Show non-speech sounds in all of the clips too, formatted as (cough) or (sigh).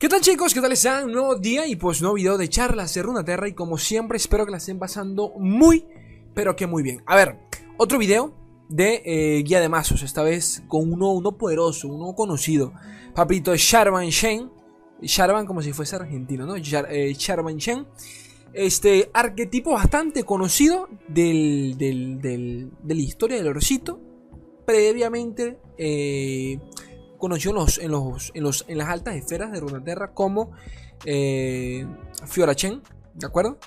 ¿Qué tal chicos? ¿Qué tal están? Un nuevo día y pues nuevo video de charlas de Runaterra y como siempre espero que la estén pasando muy, pero que muy bien. A ver, otro video de eh, guía de mazos, esta vez con uno, uno poderoso, uno conocido. Papito Sharvan Shen, Sharvan como si fuese argentino, ¿no? Eh, Sharvan Shen. Este arquetipo bastante conocido de la historia del orcito. Previamente... Eh, conoció en, los, en, los, en, las altas esferas de Runeterra como eh, Fiorachen, ¿de acuerdo?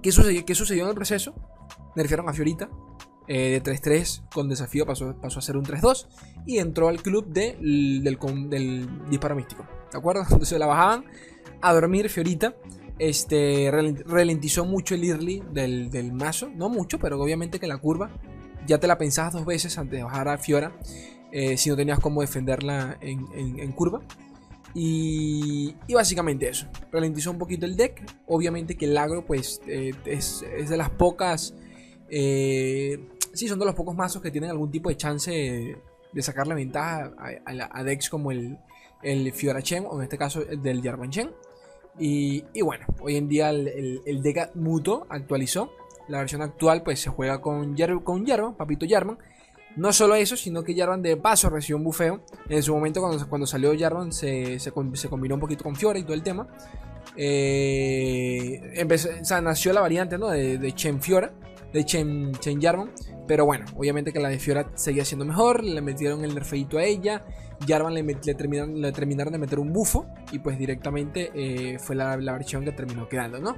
¿Qué sucedió, ¿Qué sucedió en el proceso? Nerfearon a Fiorita eh, de 3-3 con desafío, pasó, pasó a ser un 3-2 y entró al club de, del, del, disparo místico, ¿de acuerdo? (laughs) Entonces la bajaban a dormir Fiorita. Este ralentizó mucho el early del, del mazo, no mucho, pero obviamente que la curva ya te la pensabas dos veces antes de bajar a Fiora. Eh, si no tenías cómo defenderla en, curva. Y, básicamente eso. Ralentizó un poquito el deck. Obviamente que el agro pues eh, es, de las pocas... Eh, sí, son de los pocos mazos que tienen algún tipo de chance de, sacarle ventaja a, decks como el, el Fiorachen o en este caso el del Jarvanchen. Y, y bueno, hoy en día el, el, deck mutó, actualizó. La versión actual pues se juega con, con Jarvan, Papito Jarvan. No solo eso, sino que Jarvan de paso recibió un bufeo. En su momento, cuando, cuando salió Jarvan, se, se, combinó un poquito con Fiora y todo el tema. Eh, empezó, nació la variante ¿no? de, de Chen Fiora, de Chen, Chen Jarvan. Pero bueno, obviamente que la de Fiora seguía siendo mejor. Le metieron el nerfeito a ella. Jarvan le, terminaron, le, terminaron, de meter un bufo. Y pues directamente eh, fue la, la, versión que terminó quedando, ¿no?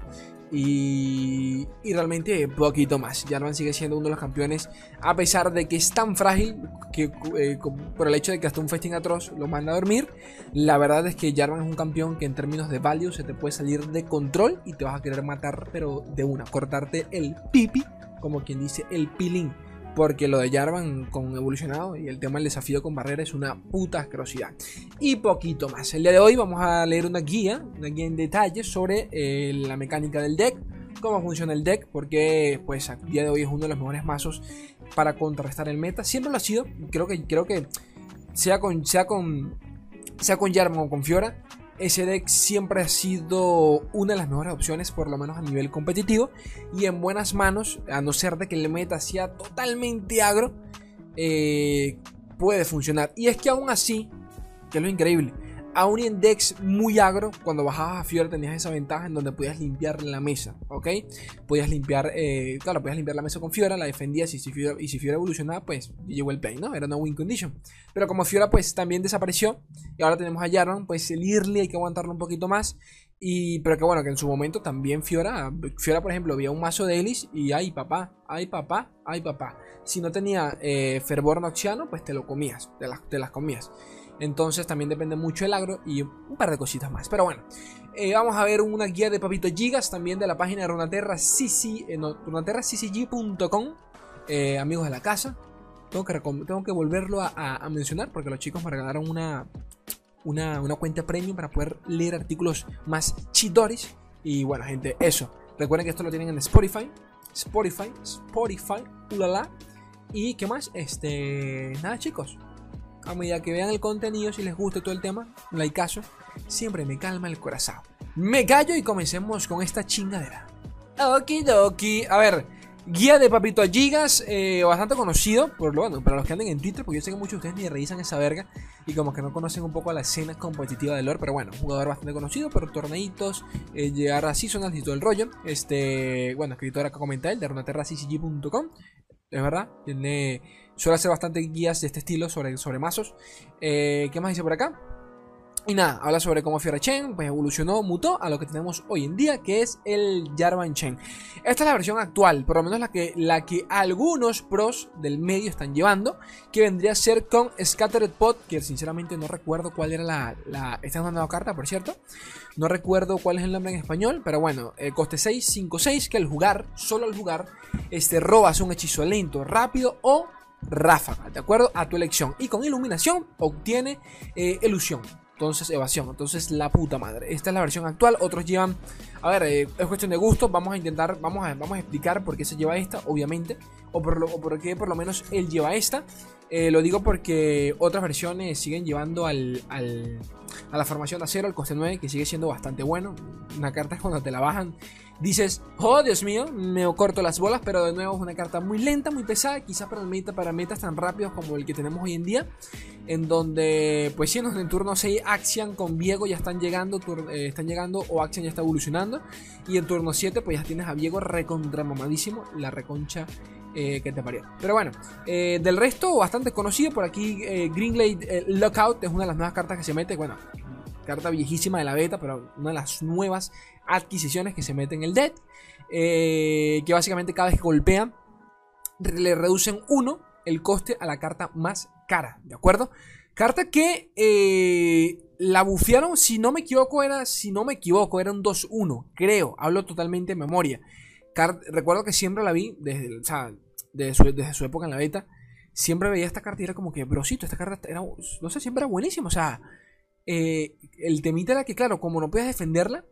Y, realmente poquito más. Jarvan sigue siendo uno de los campeones, a pesar de que es tan frágil que eh, por el hecho de que hasta un festín atroz lo manda a dormir. La verdad es que Jarvan es un campeón que en términos de value se te puede salir de control y te vas a querer matar, pero de una, cortarte el pipi, como quien dice el pilín. Porque lo de Jarvan con evolucionado y el tema del desafío con barrera es una puta asquerosidad. Y poquito más. El día de hoy vamos a leer una guía, una guía en detalle sobre eh, la mecánica del deck, cómo funciona el deck, porque pues a día de hoy es uno de los mejores mazos para contrarrestar el meta. Siempre lo ha sido. Creo que, creo que sea con, sea con, sea con Jarvan o con Fiora, ese deck siempre ha sido una de las mejores opciones, por lo menos a nivel competitivo. Y en buenas manos, a no ser de que el meta sea totalmente agro, eh, puede funcionar. Y es que aún así, que es lo increíble, Aún en decks muy agro, cuando bajabas a Fiora tenías esa ventaja en donde podías limpiar la mesa, ¿ok? Podías limpiar, eh, claro, podías limpiar la mesa con Fiora, la defendías y si Fiora, y si Fiora evolucionaba, pues llegó el play, ¿no? Era una win condition. Pero como Fiora pues también desapareció y ahora tenemos a Jarvan, pues el early hay que aguantarlo un poquito más. Y, pero que bueno, que en su momento también Fiora, Fiora por ejemplo, había un mazo de Elis y ay papá, ay papá, ay papá. Si no tenía eh, fervor noxiano, pues te lo comías, te las, te las comías. Entonces también depende mucho el agro y un par de cositas más. Pero bueno, eh, vamos a ver una guía de Papito Gigas también de la página de Runaterra, eh, eh, amigos de la casa. Tengo que, tengo que volverlo a, mencionar porque los chicos me regalaron una, una, cuenta premium para poder leer artículos más chidoris. Y bueno, gente, eso. Recuerden que esto lo tienen en Spotify. Spotify, Spotify, ulala. Y qué más, este. Nada, chicos a medida que vean el contenido, si les gusta todo el tema, un caso siempre me calma el corazón. Me callo y comencemos con esta chingadera. Okidoki. A ver, guía de Papito Gigas, eh, bastante conocido, por lo bueno, para los que anden en Twitter, porque yo sé que muchos de ustedes ni revisan esa verga y como que no conocen un poco la escena competitiva de lore, pero bueno, jugador bastante conocido por torneitos, eh, llegar a seasonals y todo el rollo. Este, bueno, escritor acá comenta él, de runaterracccg.com, es verdad, tiene Suele hacer bastante guías de este estilo sobre, sobre mazos. Eh, ¿Qué más dice por acá? Y nada, habla sobre cómo Fiora Chen pues, evolucionó, mutó a lo que tenemos hoy en día, que es el Jarvan Chen. Esta es la versión actual, por lo menos la que, la que algunos pros del medio están llevando, que vendría a ser con Scattered Pot, que sinceramente no recuerdo cuál era la... la esta es una nueva carta, por cierto. No recuerdo cuál es el nombre en español, pero bueno, eh, coste 6, 5, 6, que al jugar, solo al jugar, este, robas un hechizo lento, rápido o ráfaga, ¿de acuerdo? A tu elección. Y con iluminación obtiene eh, ilusión. Entonces, evasión. Entonces, la puta madre. Esta es la versión actual. Otros llevan. A ver, eh, es cuestión de gusto. Vamos a intentar. Vamos a, vamos a explicar por qué se lleva esta, obviamente. O por, lo, por qué por lo menos él lleva esta. Eh, lo digo porque otras versiones siguen llevando al, al, a la formación de acero, al coste 9, que sigue siendo bastante bueno. Una carta es cuando te la bajan dices, oh Dios mío, me corto las bolas, pero de nuevo es una carta muy lenta, muy pesada, quizás para, meta, para metas tan rápidos como el que tenemos hoy en día, en donde, pues sí, en turno 6 Axian con Viego ya están llegando, eh, están llegando o Axian ya está evolucionando, y en turno 7 pues ya tienes a Viego recontramamadísimo, la reconcha eh, que te parió. Pero bueno, eh, del resto, bastante conocido. Por aquí, eh, Lockout es una de las nuevas cartas que se mete. Bueno, carta viejísima de la beta, pero una de las nuevas adquisiciones que se mete en el deck. Eh, que básicamente cada vez que golpea le reducen 1 el coste a la carta más cara, ¿de acuerdo? Carta que eh, la bufearon, si no me equivoco, era, si no me equivoco, era un 2-1, creo, hablo totalmente de memoria. recuerdo que siempre la vi desde, desde, su, época en la beta, siempre veía esta carta y era como que, brosito, esta carta era, no sé, siempre era buenísima, o sea, eh, el temita era que, claro, como no puedes defenderla,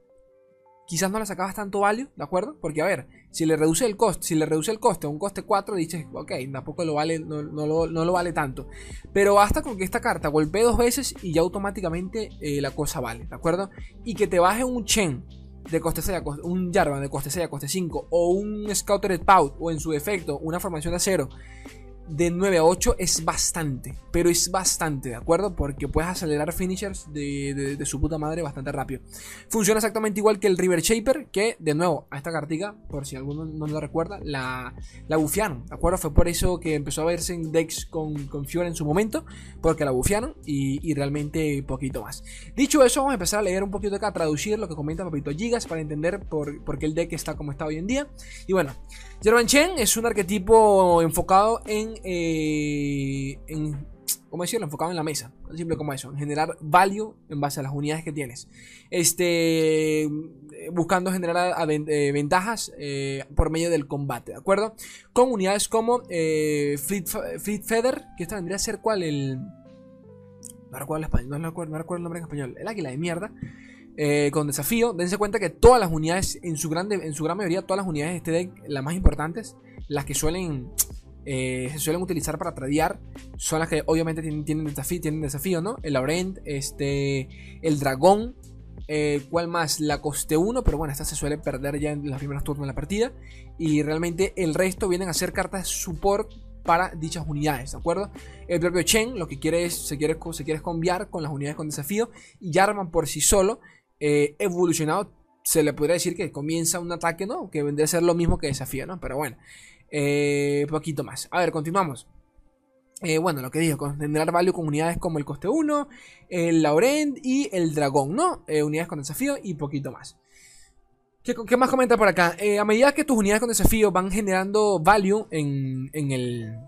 quizás no la sacabas tanto value, ¿de acuerdo? Porque a ver, si le reduce el coste, si le reduce el coste a un coste 4, dices, ok, tampoco lo vale, no, lo, vale tanto. Pero basta con que esta carta golpee dos veces y ya automáticamente eh, la cosa vale, ¿de acuerdo? Y que te baje un Chen de coste 6 a coste, un Jarvan de coste 6 a coste 5 o un Scouter Pout o en su defecto una formación de acero de 9 a 8 es bastante, pero es bastante, ¿de acuerdo? Porque puedes acelerar finishers de, su puta madre bastante rápido. Funciona exactamente igual que el River Shaper, que de nuevo, a esta cartica, por si alguno no lo recuerda, la, la bufiaron, ¿de acuerdo? Fue por eso que empezó a verse en decks con, con Fiora en su momento, porque la bufiaron y, realmente poquito más. Dicho eso, vamos a empezar a leer un poquito acá, a traducir lo que comenta Papito Gigas para entender por, por qué el deck está como está hoy en día. Y bueno, Jervan Chen es un arquetipo enfocado en, eh, en ¿cómo decirlo? Enfocado en la mesa, tan simple como eso, en generar value en base a las unidades que tienes. Este, buscando generar eh, ventajas eh, por medio del combate, ¿de acuerdo? Con unidades como Fleet, Feather, que esta vendría a ser cuál el... No recuerdo el español, no no recuerdo el nombre en español, el águila de mierda. Eh, con desafío. Dense cuenta que todas las unidades, en su, grande, en su gran mayoría, todas las unidades de este deck, las más importantes, las que suelen eh, se suelen utilizar para tradear, son las que obviamente tienen, desafío, tienen desafío, ¿no? El Laurent, este, el Dragón, eh, ¿cuál más? La coste 1, pero bueno, esta se suele perder ya en los primeros turnos de la partida. Y realmente el resto vienen a ser cartas support para dichas unidades, ¿de acuerdo? El propio Chen lo que quiere es, se quiere, se quiere cambiar con las unidades con desafío y arman por sí solo eh, evolucionado, se le podría decir que comienza un ataque, ¿no? Que vendría a ser lo mismo que desafío, ¿no? Pero bueno, eh, poquito más. A ver, continuamos. Eh, bueno, lo que digo, generar value con unidades como el coste 1, el Laurent y el dragón, ¿no? unidades con desafío y poquito más. ¿Qué, más comenta por acá? a medida que tus unidades con desafío van generando value en, en el,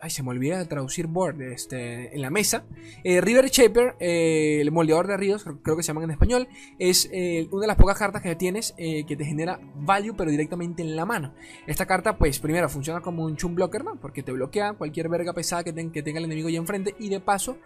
Ay, se me olvida traducir board este, en la mesa. Eh, River Shaper, eh, el moldeador de ríos, creo que se llaman en español, es eh, una de las pocas cartas que tienes que te genera value, pero directamente en la mano. Esta carta, pues, primero funciona como un chum blocker, ¿no? Porque te bloquea cualquier verga pesada que, que tenga el enemigo ya enfrente, y de paso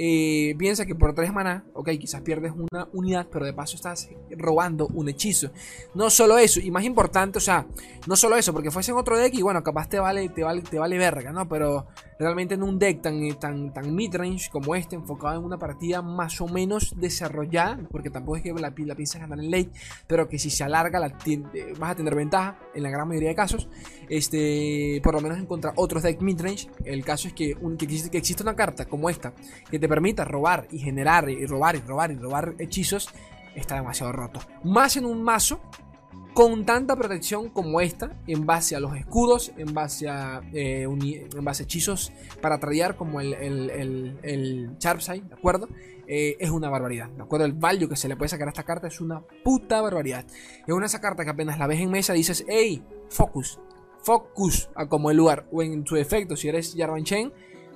eh, piensa que por 3 maná, ok, quizás pierdes una unidad, pero de paso estás robando un hechizo. No solo eso, y más importante, o sea, no solo eso, porque fuese en otro deck y bueno, capaz te vale, te vale, te vale verga, ¿no? Pero realmente en un deck tan, tan, tan midrange como este, enfocado en una partida más o menos desarrollada, porque tampoco es que la, la piensas ganar en late, pero que si se alarga la, eh, vas a tener ventaja en la gran mayoría de casos, este, por lo menos en contra otros deck midrange. El caso es que, un, que, existe, que existe una carta como esta que te permita robar y generar y robar y robar y robar hechizos, está demasiado roto. Más en un mazo con tanta protección como esta, en base a los escudos, en base a, eh, en base hechizos para tradear como el, el, el, ¿de acuerdo? Eh, es una barbaridad, ¿de acuerdo? El value que se le puede sacar a esta carta es una puta barbaridad. Es una esa carta que apenas la ves en mesa dices, hey, focus, focus a como el lugar, o en su efecto, si eres Jarvan Chain,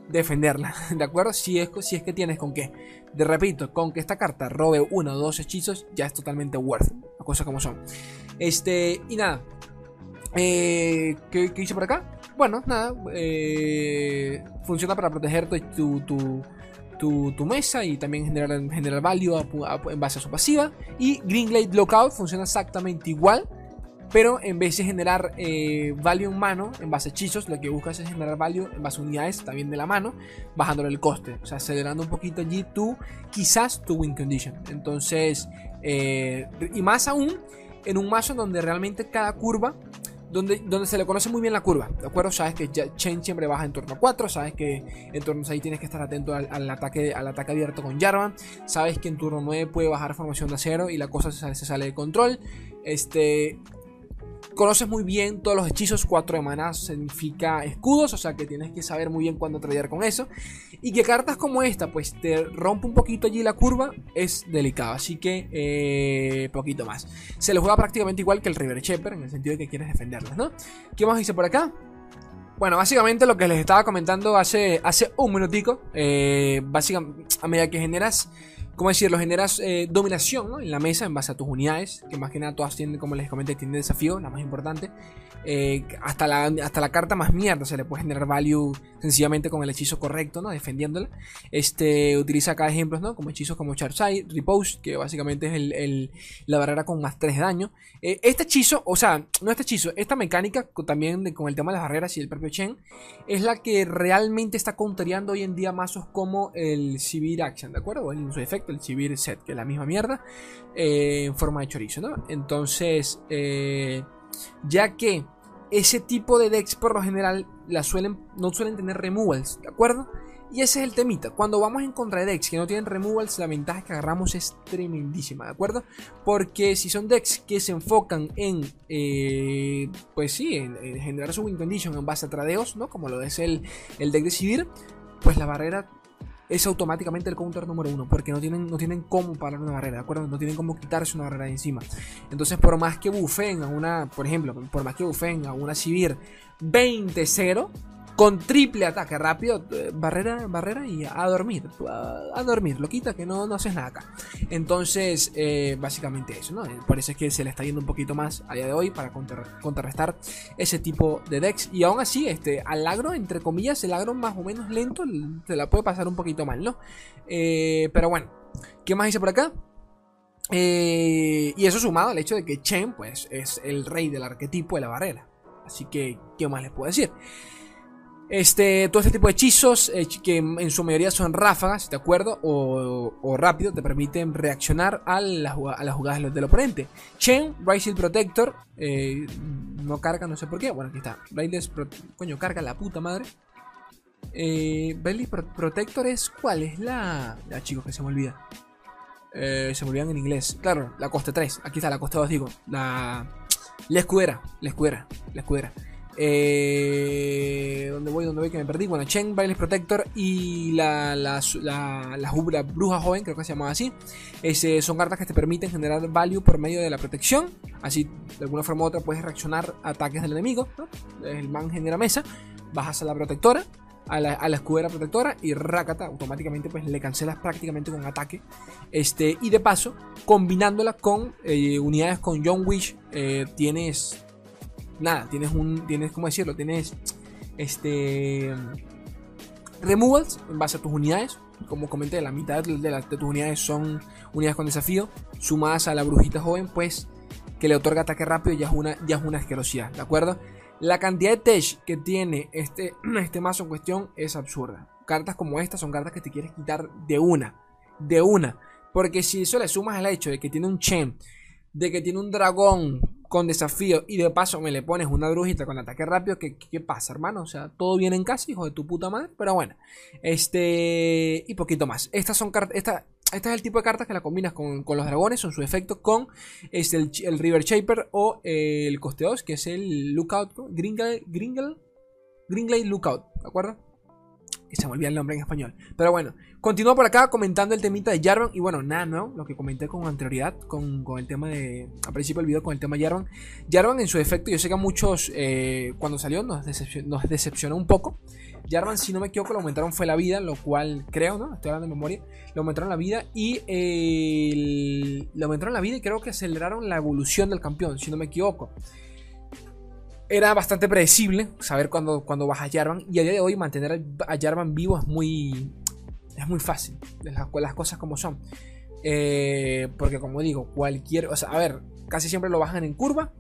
defenderla, (laughs) ¿de acuerdo? Si es, que tienes con qué. De repito, con que esta carta robe uno o dos hechizos, ya es totalmente worth, las cosas como son. Este, y nada. Eh, ¿qué, hice por acá? Bueno, nada. Eh, funciona para proteger tu, mesa y también generar, generar value en base a su pasiva. Y Green Glade Lockout funciona exactamente igual. Pero en vez de generar eh, value en mano, en base a hechizos, lo que buscas es generar value en base a unidades también de la mano, bajándole el coste. O sea, acelerando un poquito allí tu, quizás tu win condition. Entonces, eh, y más aún en un mazo donde realmente cada curva donde, donde, se le conoce muy bien la curva, ¿de acuerdo? Sabes que Chen siempre baja en torno a 4, sabes que en turnos ahí tienes que estar atento al, ataque, al ataque abierto con Jarvan, sabes que en turno 9 puede bajar formación de acero y la cosa se, se sale de control. Este, conoces muy bien todos los hechizos. 4 de maná significa escudos, o sea que tienes que saber muy bien cuándo tradear con eso. Y que cartas como esta, pues te rompe un poquito allí la curva, es delicado. Así que, eh, poquito más. Se le juega prácticamente igual que el River Shepherd, en el sentido de que quieres defenderlos, ¿no? ¿Qué más dice por acá? Bueno, básicamente lo que les estaba comentando hace, hace un minutico. Eh, básicamente, a medida que generas ¿cómo decirlo? Generas eh, dominación en la mesa en base a tus unidades, que más que nada todas tienen, como les comenté, tienen desafío, la más importante. Eh, hasta, la, hasta la carta más mierda se le puede generar value sencillamente con el hechizo correcto, ¿no? Defendiéndola. Este, utiliza acá ejemplos, ¿no? Como hechizos como Charside, Repose, que básicamente es el, la barrera con más 3 de daño. Eh, este hechizo, o sea, no este hechizo, esta mecánica también con el tema de las barreras y el propio Chen, es la que realmente está countereando hoy en día mazos como el Sivir Action, ¿de acuerdo? O en su el Sivir Set, que es la misma mierda, eh, en forma de chorizo, ¿no? Entonces, ya que ese tipo de decks por lo general suelen, no suelen tener removals, ¿de acuerdo? Y ese es el temita. Cuando vamos en contra de decks que no tienen removals, la ventaja que agarramos es tremendísima, ¿de acuerdo? Porque si son decks que se enfocan en, eh, pues sí, en, generar su win condition en base a tradeos, ¿no? Como lo es el, el deck de Sivir, pues la barrera es automáticamente el counter número uno, porque no tienen, no tienen cómo parar una barrera, ¿de acuerdo? No tienen cómo quitarse una barrera de encima. Entonces, por más que bufen a una, por ejemplo, por más que bufen a una Civir 20-0, con triple ataque rápido, eh, barrera, barrera y a dormir, a, dormir, lo quita que no, no haces nada acá. Entonces, eh, básicamente eso, ¿no? Por eso es que se le está yendo un poquito más a día de hoy para contrarrestar ese tipo de decks. Y aún así, este, al agro, entre comillas, el agro más o menos lento, se la puede pasar un poquito mal, ¿no? Eh, pero bueno, ¿qué más dice por acá? y eso sumado al hecho de que Chen, pues, es el rey del arquetipo de la barrera. Así que, ¿qué más les puedo decir? Este, todo este tipo de hechizos, eh, que en su mayoría son ráfagas, ¿de acuerdo? O, rápido, te permiten reaccionar a, las jugadas del oponente. Chen, Rising Protector, eh, no carga, no sé por qué. Bueno, aquí está. coño, carga la puta madre. Eh, Protector es cuál? Es la. Ya, chicos, que se me olvida. Eh, se me olvidan en inglés. Claro, la coste 3. Aquí está, la coste 2, digo. La. La escudera. La escudera. La escudera. Eh, ¿Dónde voy? ¿Dónde voy? Que me perdí. Bueno, Chen, Bailes Protector y la, la, la, Bruja Joven, creo que se llama así. son cartas que te permiten generar value por medio de la protección. Así, de alguna forma u otra, puedes reaccionar a ataques del enemigo. El man genera mesa, bajas a la protectora, a la, a la, escudera protectora y Rakata automáticamente pues le cancelas prácticamente con ataque. Este, y de paso, combinándola con eh, unidades con John Wish, eh, tienes nada, tienes un, tienes, ¿cómo decirlo? Tienes, este, removals en base a tus unidades. Como comenté, la mitad de, tus unidades son unidades con desafío. Sumadas a la brujita joven, pues, que le otorga ataque rápido, ya es una, ya es una asquerosidad, ¿de acuerdo? La cantidad de tech que tiene este, (clears throat) este mazo en cuestión es absurda. Cartas como esta son cartas que te quieres quitar de una. De una. Porque si eso le sumas al hecho de que tiene un Chen, de que tiene un dragón con desafío y de paso me le pones una brujita con ataque rápido, ¿qué, qué pasa, hermano? O sea, todo viene en casa, hijo de tu puta madre, pero bueno. Este, y poquito más. Estas son cartas, esta, este es el tipo de cartas que la combinas con, los dragones, son su efecto con este, el, River Shaper o el Coste 2, que es el Lookout, Gringle, Gringle, Gringle Lookout, ¿de acuerdo? Y se me olvida el nombre en español. Pero bueno, continúo por acá comentando el temita de Jarvan. Y bueno, nada, ¿no? Lo que comenté con anterioridad, con, el tema de. Al principio del video, con el tema de Jarvan. Jarvan, en su efecto, yo sé que a muchos, eh, cuando salió, nos, decepcionó, un poco. Jarvan, si no me equivoco, lo aumentaron fue la vida, lo cual creo, ¿no? Estoy hablando de memoria. Lo aumentaron la vida y. Eh, lo aumentaron la vida y creo que aceleraron la evolución del campeón, si no me equivoco era bastante predecible saber cuándo, cuándo baja Jarvan. Y a día de hoy mantener a Jarvan vivo es muy, Es muy fácil, las, cosas como son. Eh, porque como digo, cualquier... O sea, a ver, casi siempre lo bajan en curva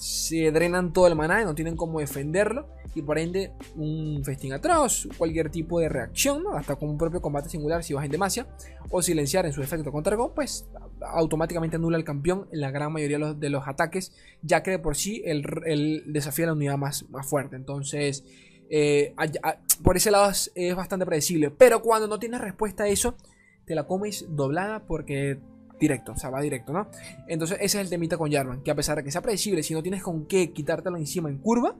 se drenan todo el maná y no tienen cómo defenderlo. Y por ende, un festín atroz, cualquier tipo de reacción, hasta con un propio combate singular si vas en demasia, o silenciar en su efecto contra Argon, pues automáticamente anula al campeón en la gran mayoría de los, ataques, ya que de por sí el, desafía la unidad más, más fuerte. Entonces, eh, por ese lado es, es bastante predecible. Pero cuando no tienes respuesta a eso, te la comes doblada porque directo, o sea, va directo, ¿no? Entonces ese es el temita con Jarvan, que a pesar de que sea predecible, si no tienes con qué quitártelo encima en curva,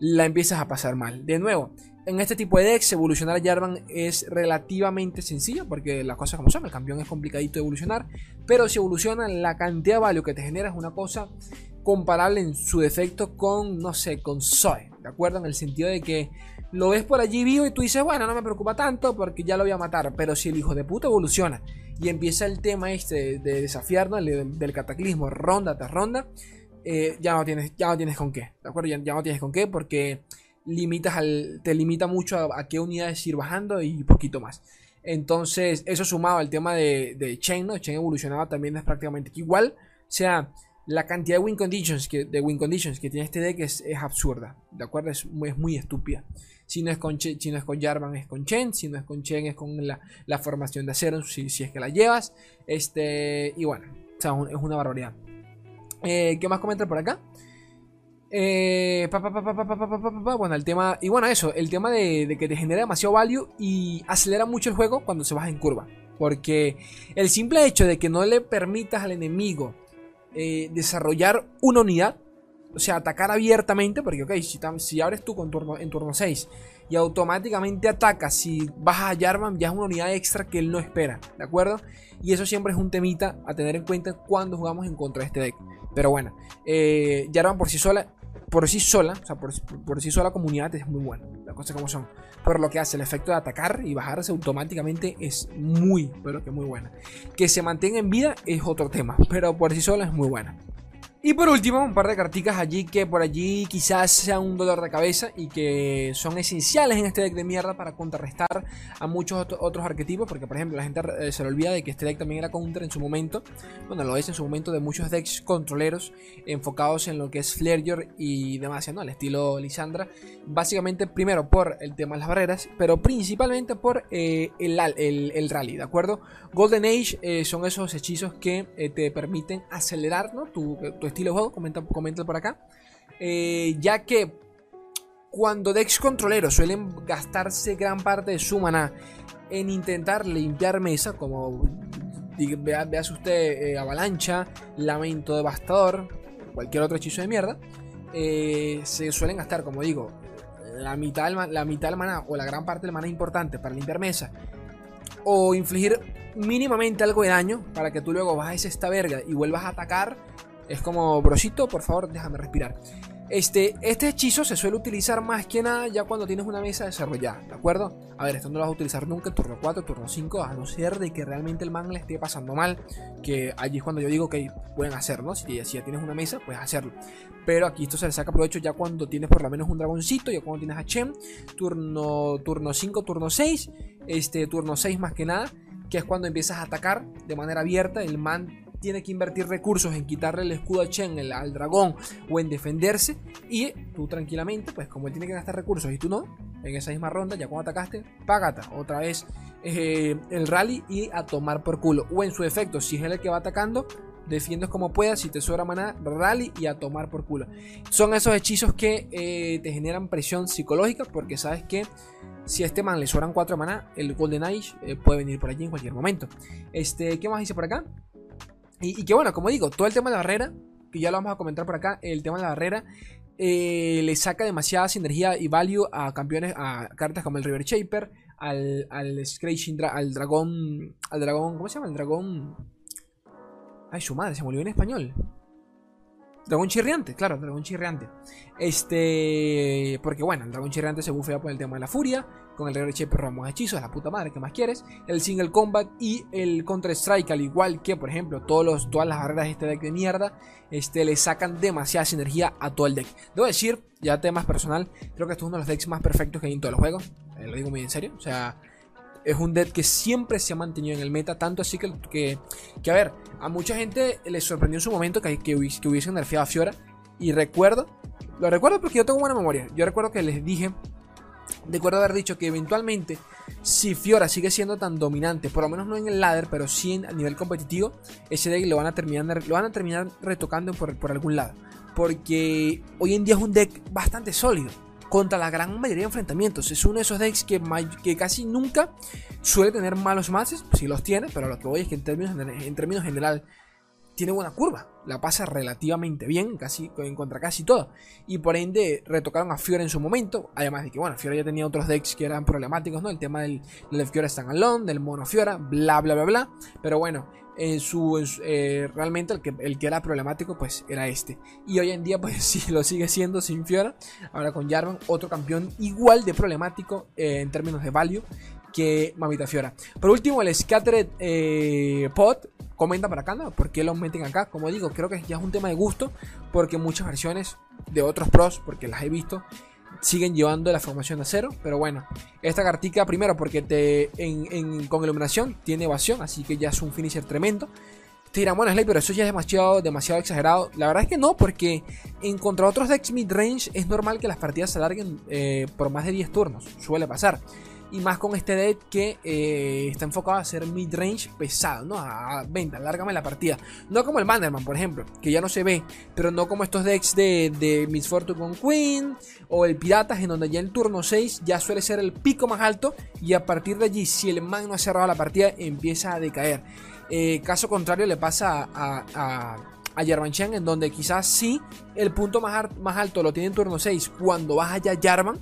la empiezas a pasar mal. De nuevo, en este tipo de decks evolucionar a Jarvan es relativamente sencillo, porque las cosas como son, el campeón es complicadito de evolucionar, pero si evoluciona la cantidad de value que te genera es una cosa comparable en su defecto con, no sé, con Zoe, ¿de acuerdo? En el sentido de que lo ves por allí vivo y tú dices, bueno, no me preocupa tanto porque ya lo voy a matar, pero si el hijo de puta evoluciona y empieza el tema este de, desafiarnos del, cataclismo ronda tras ronda, eh, ya, no tienes, ya no tienes con qué, ¿de acuerdo? Ya, no tienes con qué porque limitas al, te limita mucho a, qué unidades ir bajando y poquito más. Entonces, eso sumado al tema de, de Chain, ¿no? Chain evolucionaba también es prácticamente igual. O sea, la cantidad de win conditions que, de win conditions que tiene este deck es, absurda, ¿de acuerdo? Es es muy estúpida. Si no es con, si no es con Jarvan, es con Chen. Si no es con Chen, es con la, formación de acero, si, si, es que la llevas. Este, y bueno, es una barbaridad. ¿Qué más comentan por acá? Bueno, el tema. Y bueno, eso, el tema de, que te genera demasiado value y acelera mucho el juego cuando se baja en curva. Porque el simple hecho de que no le permitas al enemigo desarrollar una unidad o sea, atacar abiertamente, porque, ok, si, si abres tú con turno, en turno 6 y automáticamente atacas, si bajas a Jarvan, ya es una unidad extra que él no espera, ¿de acuerdo? Y eso siempre es un temita a tener en cuenta cuando jugamos en contra de este deck. Pero bueno, eh, Jarvan por sí sola, por sí sola, o sea, por, por sí sola comunidad es muy buena, las cosas como son. Pero lo que hace el efecto de atacar y bajarse automáticamente es muy, pero que muy buena. Que se mantenga en vida es otro tema, pero por sí sola es muy buena. Y por último, un par de carticas allí que por allí quizás sean un dolor de cabeza y que son esenciales en este deck de mierda para contrarrestar a muchos otros arquetipos. Porque, por ejemplo, la gente eh, se le olvida de que este deck también era counter en su momento. Bueno, lo es en su momento de muchos decks controleros enfocados en lo que es Flareyor y demás, ¿no? Al estilo Lisandra. Básicamente, primero por el tema de las barreras, pero principalmente por eh, el, rally, ¿de acuerdo? Golden Age eh, son esos hechizos que te permiten acelerar ¿no? tu, tu estilo de juego, comenta, comenta por acá. Eh, ya que cuando decks controleros suelen gastarse gran parte de su mana en intentar limpiar mesa, como vea, veas usted eh, avalancha, lamento devastador, cualquier otro hechizo de mierda, eh, se suelen gastar, como digo, la mitad, del, la mitad del mana o la gran parte del mana importante para limpiar mesa o infligir mínimamente algo de daño para que tú luego bajes esta verga y vuelvas a atacar es como, brosito, por favor, déjame respirar. Este, este hechizo se suele utilizar más que nada ya cuando tienes una mesa desarrollada, ¿de acuerdo? A ver, esto no lo vas a utilizar nunca en turno 4, turno 5, a no ser de que realmente el man le esté pasando mal, que allí es cuando yo digo que pueden hacerlo, si, si ya tienes una mesa, puedes hacerlo. Pero aquí esto se le saca provecho ya cuando tienes por lo menos un dragoncito, ya cuando tienes a Chem, turno, turno 5, turno 6, este, turno 6 más que nada, que es cuando empiezas a atacar de manera abierta, el man tiene que invertir recursos en quitarle el escudo a Chen al dragón o en defenderse. Y tú tranquilamente, pues como él tiene que gastar recursos y tú no, en esa misma ronda, ya cuando atacaste, págata otra vez eh, el rally y a tomar por culo. O en su efecto, si es el que va atacando, defiendes como puedas, si te sobra maná, rally y a tomar por culo. Son esos hechizos que eh, te generan presión psicológica porque sabes que si a este man le sobran 4 maná, el Golden Age eh, puede venir por allí en cualquier momento. Este, ¿Qué más dice por acá? Y, que bueno, como digo, todo el tema de la barrera, que ya lo vamos a comentar por acá, el tema de la barrera eh, le saca demasiada sinergia y value a campeones, a cartas como el River Shaper, al, al Scratching, al dragón, al dragón, ¿cómo se llama? El dragón... Ay, su madre, se me olvidó en español. Dragón chirriante, claro, dragón chirriante. Este. Porque bueno, el dragón chirriante se bufea por el tema de la furia. Con el Rare Shaper robamos hechizos, la puta madre, ¿qué más quieres? El single combat y el Counter Strike, al igual que, por ejemplo, todos todas las barreras de este deck de mierda, este, le sacan demasiada sinergia a todo el deck. Debo decir, ya temas personal, creo que este es uno de los decks más perfectos que hay en todos los juegos. Eh, lo digo muy en serio. O sea, Es un deck que siempre se ha mantenido en el meta, tanto así que, que, que a ver, a mucha gente le sorprendió en su momento que, que, que hubiesen nerfeado a Fiora. Y recuerdo, lo recuerdo porque yo tengo buena memoria. Yo recuerdo que les dije, recuerdo haber dicho que eventualmente, si Fiora sigue siendo tan dominante, por lo menos no en el ladder, pero sí a nivel competitivo, ese deck lo van a terminar, lo van a terminar retocando por, por algún lado. Porque hoy en día es un deck bastante sólido contra la gran mayoría de enfrentamientos. Es uno de esos decks que, casi nunca suele tener malos matches. Si los tiene, pero lo que voy es que en términos, en términos general tiene buena curva. La pasa relativamente bien casi, contra casi todo. Y por ende retocaron a Fiora en su momento. Además de que, bueno, Fiora ya tenía otros decks que eran problemáticos, ¿no? El tema del, del Fiora Standalone, del Mono Fiora, bla, bla, bla, bla. Pero bueno, en su, eh, realmente el que, el que era problemático pues era este. Y hoy en día pues (laughs) sí lo sigue siendo sin Fiora. Ahora con Jarvan, otro campeón igual de problemático eh, en términos de value que Mamita Fiora. Por último, el Scattered eh, Pod comenta para acá, ¿no? ¿Por qué lo meten acá? Como digo, creo que ya es un tema de gusto, porque muchas versiones de otros pros, porque las he visto, siguen llevando la formación de acero. Pero bueno, esta cartica, primero, porque te con iluminación tiene evasión, así que ya es un finisher tremendo. Te dirán, bueno, Slay, pero eso ya es demasiado, demasiado exagerado. La verdad es que no, porque en contra otros decks mid-range es normal que las partidas se alarguen eh, por más de 10 turnos. Suele pasar. Y más con este deck que eh, está enfocado a ser mid-range pesado, ¿no? A, venta, lárgame la partida. No como el Manderman, por ejemplo, que ya no se ve. Pero no como estos decks de, de Miss Fortune con Queen. O el Piratas, en donde ya en turno 6 ya suele ser el pico más alto. Y a partir de allí, si el man no ha cerrado la partida, empieza a decaer. Eh, caso contrario le pasa a, a, a Jarvan en donde quizás sí el punto más, más alto lo tiene en turno 6 cuando baja ya Jarvan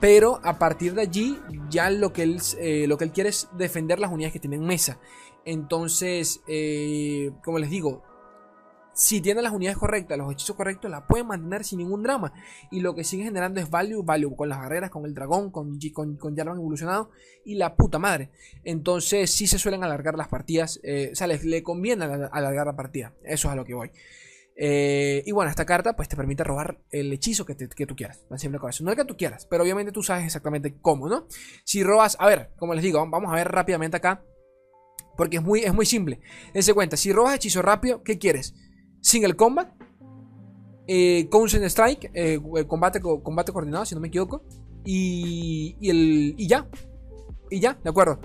pero a partir de allí, ya lo que él, eh, lo que él quiere es defender las unidades que tienen mesa. Entonces, eh, como les digo, si tiene las unidades correctas, los hechizos correctos, la pueden mantener sin ningún drama. Y lo que sigue generando es value, value con las barreras, con el dragón, con, con, con Jarvan evolucionado y la puta madre. Entonces, sí se suelen alargar las partidas. Eh, o sea, les, le conviene alargar la partida. Eso es a lo que voy. Eh, y bueno, esta carta pues te permite robar el hechizo que, tú quieras. Tan simple como eso. No es que tú quieras, pero obviamente tú sabes exactamente cómo, ¿no? Si robas, a ver, como les digo, vamos a ver rápidamente acá. Porque es muy, es muy simple. Dense cuenta, si robas hechizo rápido, ¿qué quieres? Single combat, eh, Consent Strike, eh, combate, combate coordinado, si no me equivoco. Y, y, el, y ya. Y ya, de acuerdo.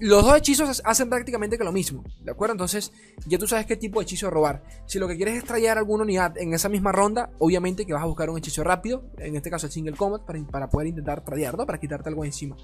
Los dos hechizos hacen prácticamente que lo mismo, ¿de acuerdo? Entonces ya tú sabes qué tipo de hechizo robar. Si lo que quieres es traer alguna unidad en esa misma ronda, obviamente que vas a buscar un hechizo rápido, en este caso el single combat, para, poder intentar tradear, ¿no? Para quitarte algo encima.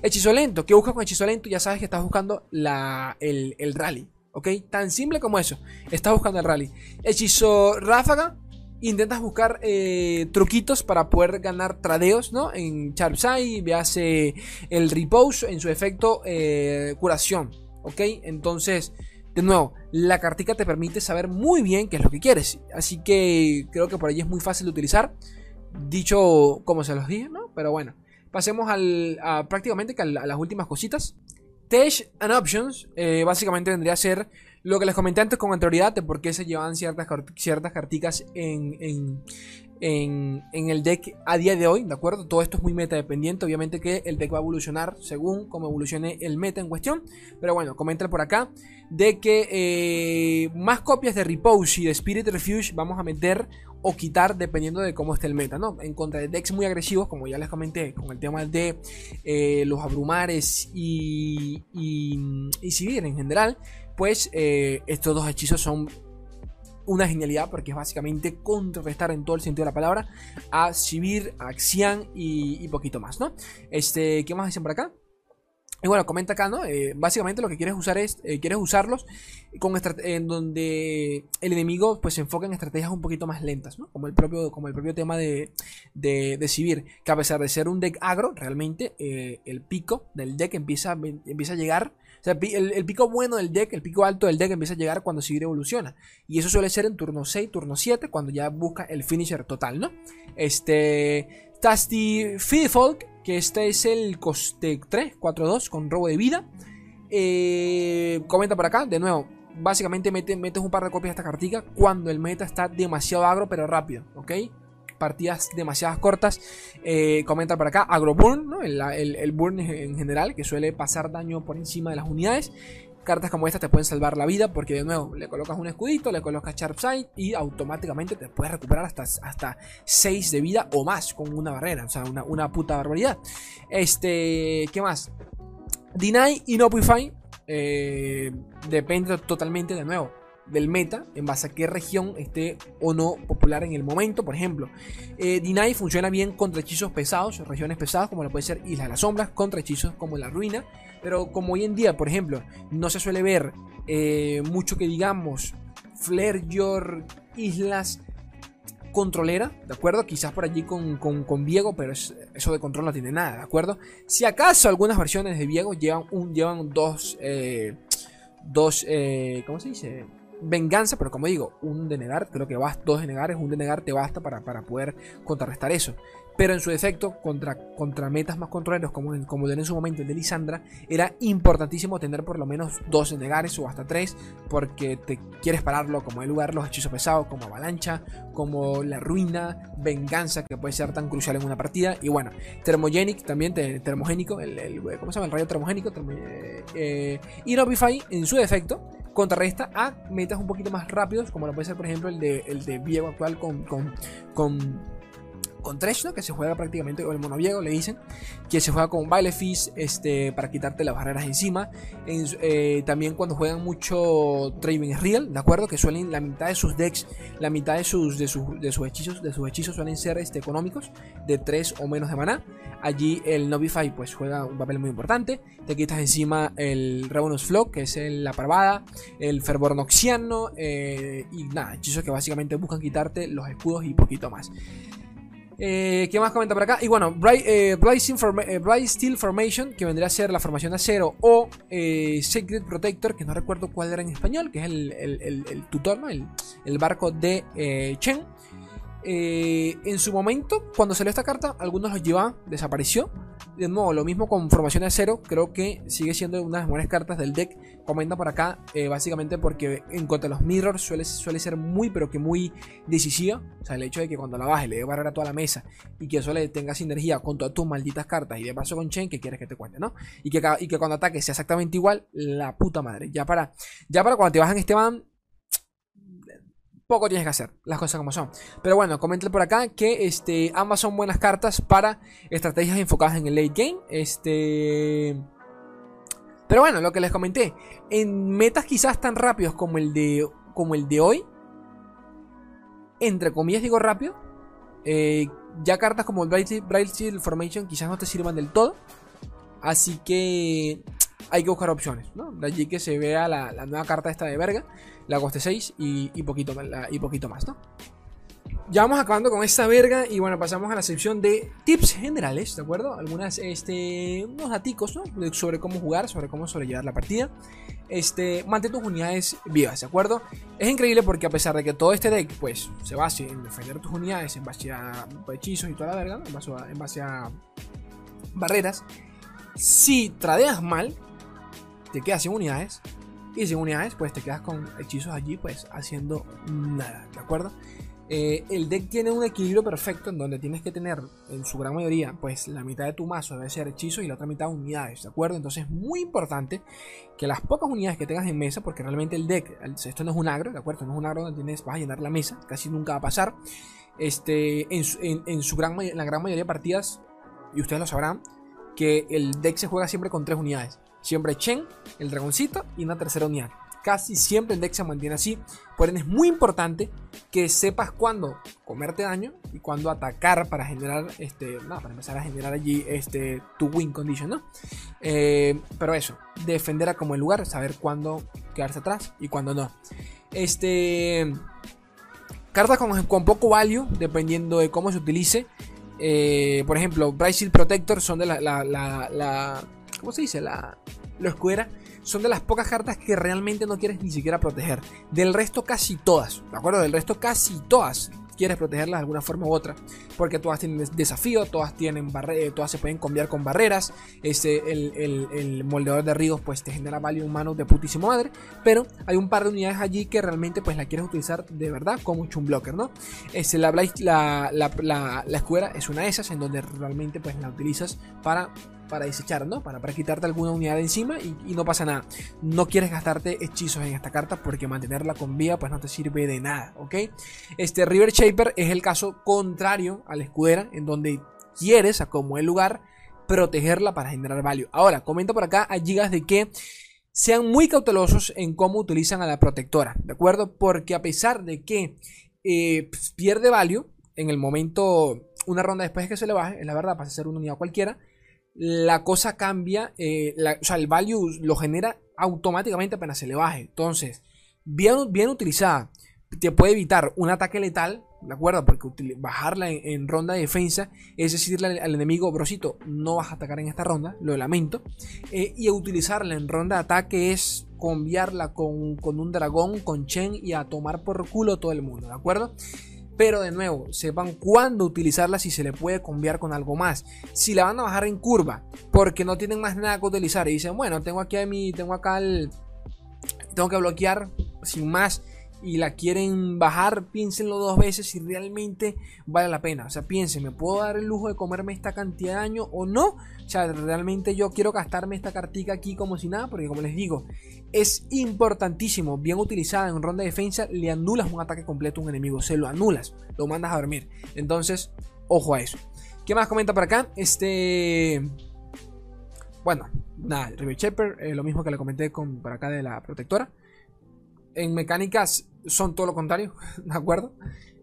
Hechizo lento, ¿qué buscas con hechizo lento? Ya sabes que estás buscando la, el, el rally, ¿ok? Tan simple como eso, estás buscando el rally. Hechizo ráfaga, intentas buscar eh, truquitos para poder ganar tradeos, ¿no? En Charpsai, hace el repose, en su efecto eh, curación, ¿ok? Entonces, de nuevo, la cartica te permite saber muy bien qué es lo que quieres, así que creo que por ahí es muy fácil de utilizar, dicho como se los dije, ¿no? Pero bueno, pasemos al, prácticamente a, las últimas cositas. Tech and Options, eh, básicamente vendría a ser lo que les comenté antes con anterioridad de por qué se llevan ciertas, ciertas carticas en, en, en, el deck a día de hoy, ¿de acuerdo? Todo esto es muy meta dependiente, obviamente que el deck va a evolucionar según cómo evolucione el meta en cuestión, pero bueno, comenten por acá de que eh, más copias de Repose y de Spirit Refuge vamos a meter o quitar dependiendo de cómo esté el meta, ¿no? En contra de decks muy agresivos, como ya les comenté, con el tema de eh, los abrumares y, y, y en general, pues eh, estos dos hechizos son una genialidad porque es básicamente contrarrestar en todo el sentido de la palabra a Sivir, a Xian y, poquito más, ¿no? Este, ¿qué más dicen por acá? Y bueno, comenta acá, ¿no? Eh, básicamente lo que quieres usar es, eh, quieres usarlos con en donde el enemigo pues se enfoca en estrategias un poquito más lentas, ¿no? Como el propio, como el propio tema de, de, de que a pesar de ser un deck agro, realmente el pico del deck empieza, empieza a llegar o sea, el, pico bueno del deck, el pico alto del deck empieza a llegar cuando Sivir evoluciona. Y eso suele ser en turno 6, turno 7, cuando ya busca el finisher total, ¿no? Este. Tasty Feedfolk, que este es el coste 3, 4-2, con robo de vida. Eh, comenta por acá, de nuevo, básicamente metes un par de copias de esta cartica cuando el meta está demasiado agro pero rápido, ¿ok? Partidas demasiadas cortas. Eh, comenta por acá, agroburn, ¿no? el, burn en general, que suele pasar daño por encima de las unidades. Cartas como esta te pueden salvar la vida porque de nuevo le colocas un escudito, le colocas Sharp Sight y automáticamente te puedes recuperar hasta, hasta 6 de vida o más con una barrera. O sea, una, una puta barbaridad. Este, ¿qué más? Deny y Nopify eh, depende totalmente de nuevo del meta en base a qué región esté o no popular en el momento. Por ejemplo, eh, Deny funciona bien contra hechizos pesados, regiones pesadas como lo puede ser Isla de las Sombras, contra hechizos como la Ruina. Pero como hoy en día, por ejemplo, no se suele ver eh, mucho que digamos Flare Your Islas controlera, ¿de acuerdo? Quizás por allí con, con, Viego, pero eso de control no tiene nada, ¿de acuerdo? Si acaso algunas versiones de Viego llevan, un, llevan dos, eh, dos, ¿cómo se dice? Venganza, pero como digo, un denegar, creo que vas dos denegares, un denegar te basta para, para poder contrarrestar eso. Pero en su defecto, contra, contra metas más controleros, como, en, como en su momento el de Lisandra, era importantísimo tener por lo menos dos denegares o hasta tres, porque te quieres pararlo como el lugar, los hechizos pesados, como avalancha, como la ruina, venganza, que puede ser tan crucial en una partida. Y bueno, Thermogenic también, termogénico, el, ¿cómo se llama? El rayo termogénico, eh, y Nobify en su defecto contrarresta a metas un poquito más rápidos, como lo puede ser, por ejemplo, el de, el de Viego actual con, con con Tresh, ¿no? que se juega prácticamente con el mono Viego, le dicen, que se juega con Baile este, para quitarte las barreras encima. Eh, también cuando juegan mucho Draven Real, ¿de acuerdo? Que suelen, la mitad de sus decks, la mitad de sus, de sus, de sus hechizos, de sus hechizos suelen ser este, económicos, de 3 o menos de maná. Allí el Novify pues juega un papel muy importante. Te quitas encima el Ravenous Flock, que es la parvada, el Fervor Noxiano eh, y nada, hechizos que básicamente buscan quitarte los escudos y poquito más. Eh, ¿Qué más comenta por acá? Y bueno, Bright, eh, eh, Steel Formation, que vendría a ser la formación acero, o Sacred Protector, que no recuerdo cuál era en español, que es el, tutor, ¿no? el, barco de Chen. Eh, en su momento, cuando salió esta carta, algunos los llevaban, desapareció. De nuevo, lo mismo con formación de cero, creo que sigue siendo una de las mejores cartas del deck. Comenta por acá, eh, básicamente porque en cuanto a los mirrors suele, ser muy, pero que muy decisiva. O sea, el hecho de que cuando la baje le dé barrer a toda la mesa y que eso le tenga sinergia con todas tus malditas cartas y de paso con Chen, que quieres que te cuente, ¿no? Y que, y que cuando ataque sea exactamente igual, la puta madre. Ya para, ya para cuando te bajan este ban, poco tienes que hacer, las cosas como son. Pero bueno, comenté por acá que este, ambas son buenas cartas para estrategias enfocadas en el late game. Este. Pero bueno, lo que les comenté, en metas quizás tan rápidos como el de, como el de hoy, entre comillas digo rápido, eh, ya cartas como el Bright Steel Formation quizás no te sirvan del todo. Así que hay que buscar opciones, ¿no? De allí que se vea la, la nueva carta esta de verga la coste 6 y, poquito, y poquito más, ¿no? Ya vamos acabando con esta verga y bueno, pasamos a la sección de tips generales, ¿de acuerdo? Algunas, este, unos daticos, ¿no? Sobre cómo jugar, sobre cómo sobrellevar la partida. Este, mantén tus unidades vivas, ¿de acuerdo? Es increíble porque a pesar de que todo este deck, pues, se base en defender tus unidades, en base a hechizos y toda la verga, en base a, en barreras, si tradeas mal, te quedas sin unidades, y sin unidades, pues te quedas con hechizos allí, pues haciendo nada, ¿de acuerdo? Eh, el deck tiene un equilibrio perfecto en donde tienes que tener, en su gran mayoría, pues la mitad de tu mazo debe ser hechizos y la otra mitad unidades, ¿de acuerdo? Entonces es muy importante que las pocas unidades que tengas en mesa, porque realmente el deck, esto no es un agro, ¿de acuerdo? No es un agro donde tienes, vas a llenar la mesa, casi nunca va a pasar. Este, en, su gran, en la gran mayoría de partidas, y ustedes lo sabrán, que el deck se juega siempre con tres unidades. Siempre Chen, el dragoncito y una tercera unidad. Casi siempre el deck se mantiene así. Por ende es muy importante que sepas cuándo comerte daño y cuándo atacar para generar este. No, para empezar a generar allí este tu win condition, ¿no? Eh, pero eso, defender a como el lugar, saber cuándo quedarse atrás y cuándo no. Este. Cartas con, poco value, dependiendo de cómo se utilice. Eh, por ejemplo, Bright Protector son de la ¿cómo se dice? La, la escuera, son de las pocas cartas que realmente no quieres ni siquiera proteger. Del resto casi todas, ¿de acuerdo? Del resto casi todas quieres protegerlas de alguna forma u otra. Porque todas tienen desafío, todas tienen barreras, todas se pueden cambiar con barreras. Este, el, el, moldeador de ríos pues te genera value humano de putísimo madre. Pero hay un par de unidades allí que realmente pues la quieres utilizar de verdad como un blocker, ¿no? Este, la, la, la, la, escuela es una de esas en donde realmente pues la utilizas para para desechar, ¿no? Para, para quitarte alguna unidad de encima y, no pasa nada. No quieres gastarte hechizos en esta carta porque mantenerla con vida pues no te sirve de nada, ¿ok? Este River Shaper es el caso contrario a la escudera en donde quieres, a como el lugar, protegerla para generar value. Ahora, comenta por acá a Gigas de que sean muy cautelosos en cómo utilizan a la protectora, ¿de acuerdo? Porque a pesar de que eh, pues, pierde value en el momento, una ronda después de que se le baje, es la verdad, pasa a ser una unidad cualquiera, la cosa cambia, eh, o sea, el value lo genera automáticamente apenas se le baje. Entonces, bien, bien utilizada, te puede evitar un ataque letal, ¿de acuerdo? Porque bajarla en, ronda de defensa es decirle al, enemigo, brosito, no vas a atacar en esta ronda, lo lamento. Eh, y utilizarla en ronda de ataque es cambiarla con, con un dragón, con Chen y a tomar por culo todo el mundo, ¿de acuerdo? Pero de nuevo, sepan cuándo utilizarla si se le puede cambiar con algo más. Si la van a bajar en curva porque no tienen más nada que utilizar y dicen, bueno, tengo aquí a mi, tengo acá el, tengo que bloquear sin más y la quieren bajar, piénsenlo dos veces si realmente vale la pena. O sea, piensen, ¿me puedo dar el lujo de comerme esta cantidad de daño o no? O sea, realmente yo quiero gastarme esta cartica aquí como si nada, porque como les digo, es importantísimo, bien utilizada en ronda de defensa, le anulas un ataque completo a un enemigo, se lo anulas, lo mandas a dormir. Entonces, ojo a eso. ¿Qué más comenta por acá? Este... Bueno, nada, River Shepherd, eh, lo mismo que le comenté con, por acá de la protectora. En mecánicas son todo lo contrario, (laughs) ¿de acuerdo?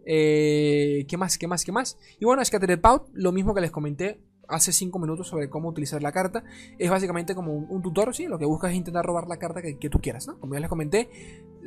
Eh, ¿Qué más? ¿Qué más? ¿Qué más? Y bueno, Scattered Pout, lo mismo que les comenté hace 5 minutos sobre cómo utilizar la carta. Es básicamente como un, tutor, ¿sí? Lo que buscas es intentar robar la carta que, tú quieras. Como ya les comenté,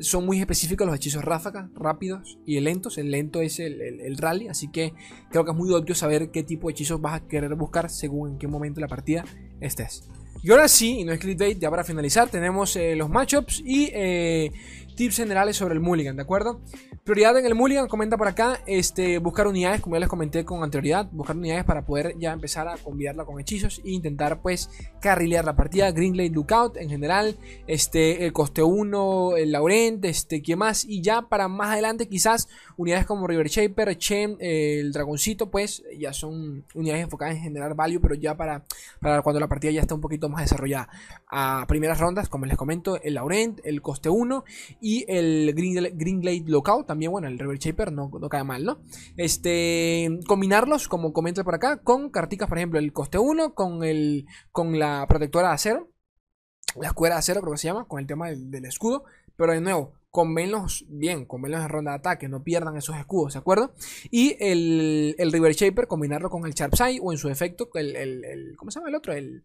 son muy específicos los hechizos ráfaga, rápidos y lentos. El lento es el, rally, así que creo que es muy obvio saber qué tipo de hechizos vas a querer buscar según en qué momento de la partida estés. Y ahora sí, y no es clickbait, ya para finalizar, tenemos eh, los matchups y eh, tips generales sobre el Mulligan, ¿de acuerdo? Prioridad en el Mulligan, comenta por acá, este, buscar unidades, como ya les comenté con anterioridad, buscar unidades para poder ya empezar a combinarla con hechizos e intentar pues carrilear la partida, Greenglade Lookout en general, este, el coste 1, el Laurent, este, ¿qué más? Y ya para más adelante quizás unidades como River Shaper, Chen, el Dragoncito, pues ya son unidades enfocadas en generar value, pero ya para, para cuando la partida ya está un poquito más desarrollada. A primeras rondas, como les comento, el Laurent, el coste 1 y el Green, Glade Lookout, también, bueno, el River Shaper no, no cae mal, ¿no? Este, combinarlos, como comento por acá, con carticas, por ejemplo, el coste 1, con, con la protectora de acero, la escuela de acero creo que se llama, con el tema del, escudo, pero de nuevo, convenlos bien, convenlos en ronda de ataque, no pierdan esos escudos, ¿de acuerdo? Y el, el River Shaper, combinarlo con el Sharpside o en su efecto, el, el ¿cómo se llama el otro? El,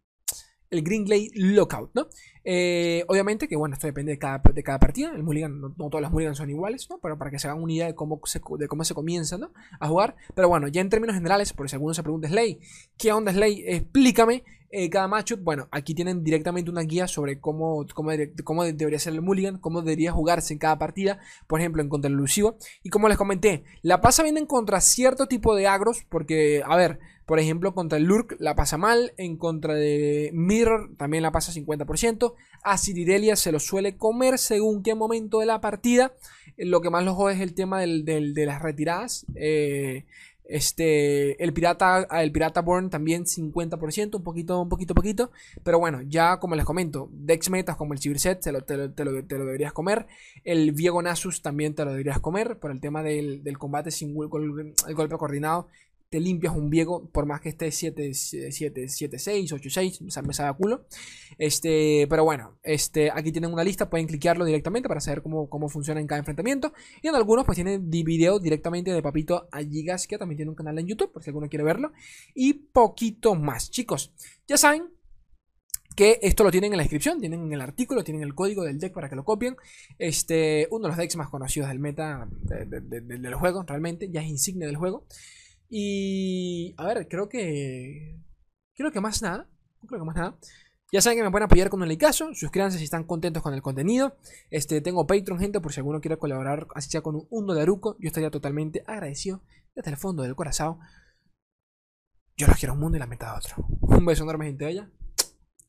el Green Glade Lockout, ¿no? Eh, obviamente que, bueno, esto depende de cada, de cada partida. El Mulligan, no, todas las Mulligans son iguales, ¿no? Pero para que se hagan una idea de cómo se, de cómo se comienza, ¿no? A jugar. Pero bueno, ya en términos generales, por si alguno se pregunta, Slay, ¿qué onda Slay? Explícame eh, cada matchup. Bueno, aquí tienen directamente una guía sobre cómo, cómo, cómo, debería ser el Mulligan, cómo debería jugarse en cada partida, por ejemplo, en contra el elusivo. Y como les comenté, la pasa bien en contra cierto tipo de agros, porque, a ver, por ejemplo, contra el Lurk la pasa mal. En contra de Mirror también la pasa 50%. A Ciridelia se lo suele comer según qué momento de la partida. Lo que más lo jode es el tema de las retiradas. Eh, este, el pirata, el pirata Born también 50%, un poquito, un poquito, poquito. Pero bueno, ya como les comento, Dex metas como el Cyberset te lo, te, lo, te, lo, deberías comer. El Viego Nasus también te lo deberías comer por el tema del, del combate sin el golpe coordinado te limpias un Viego, por más que esté 7, 7, 7, 6, 8, 6, me sabe a culo. Este, pero bueno, este, aquí tienen una lista, pueden cliquearlo directamente para saber cómo, cómo funciona en cada enfrentamiento. Y en algunos pues tienen video directamente de Papito a Gigas, que también tiene un canal en YouTube, por si alguno quiere verlo. Y poquito más, chicos. Ya saben, que esto lo tienen en la descripción, tienen en el artículo, tienen el código del deck para que lo copien. Este, uno de los decks más conocidos del meta del juego, realmente, ya es insignia del juego. Y a ver, creo que creo que más nada, creo que más nada. Ya saben que me pueden apoyar con un likeazo. Suscríbanse si están contentos con el contenido. Este, tengo Patreon, gente, por si alguno quiere colaborar, así sea con un uno de Aruco. Yo estaría totalmente agradecido desde el fondo del corazón. Yo los quiero un mundo y la meta de otro. Un beso enorme, gente bella.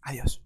Adiós.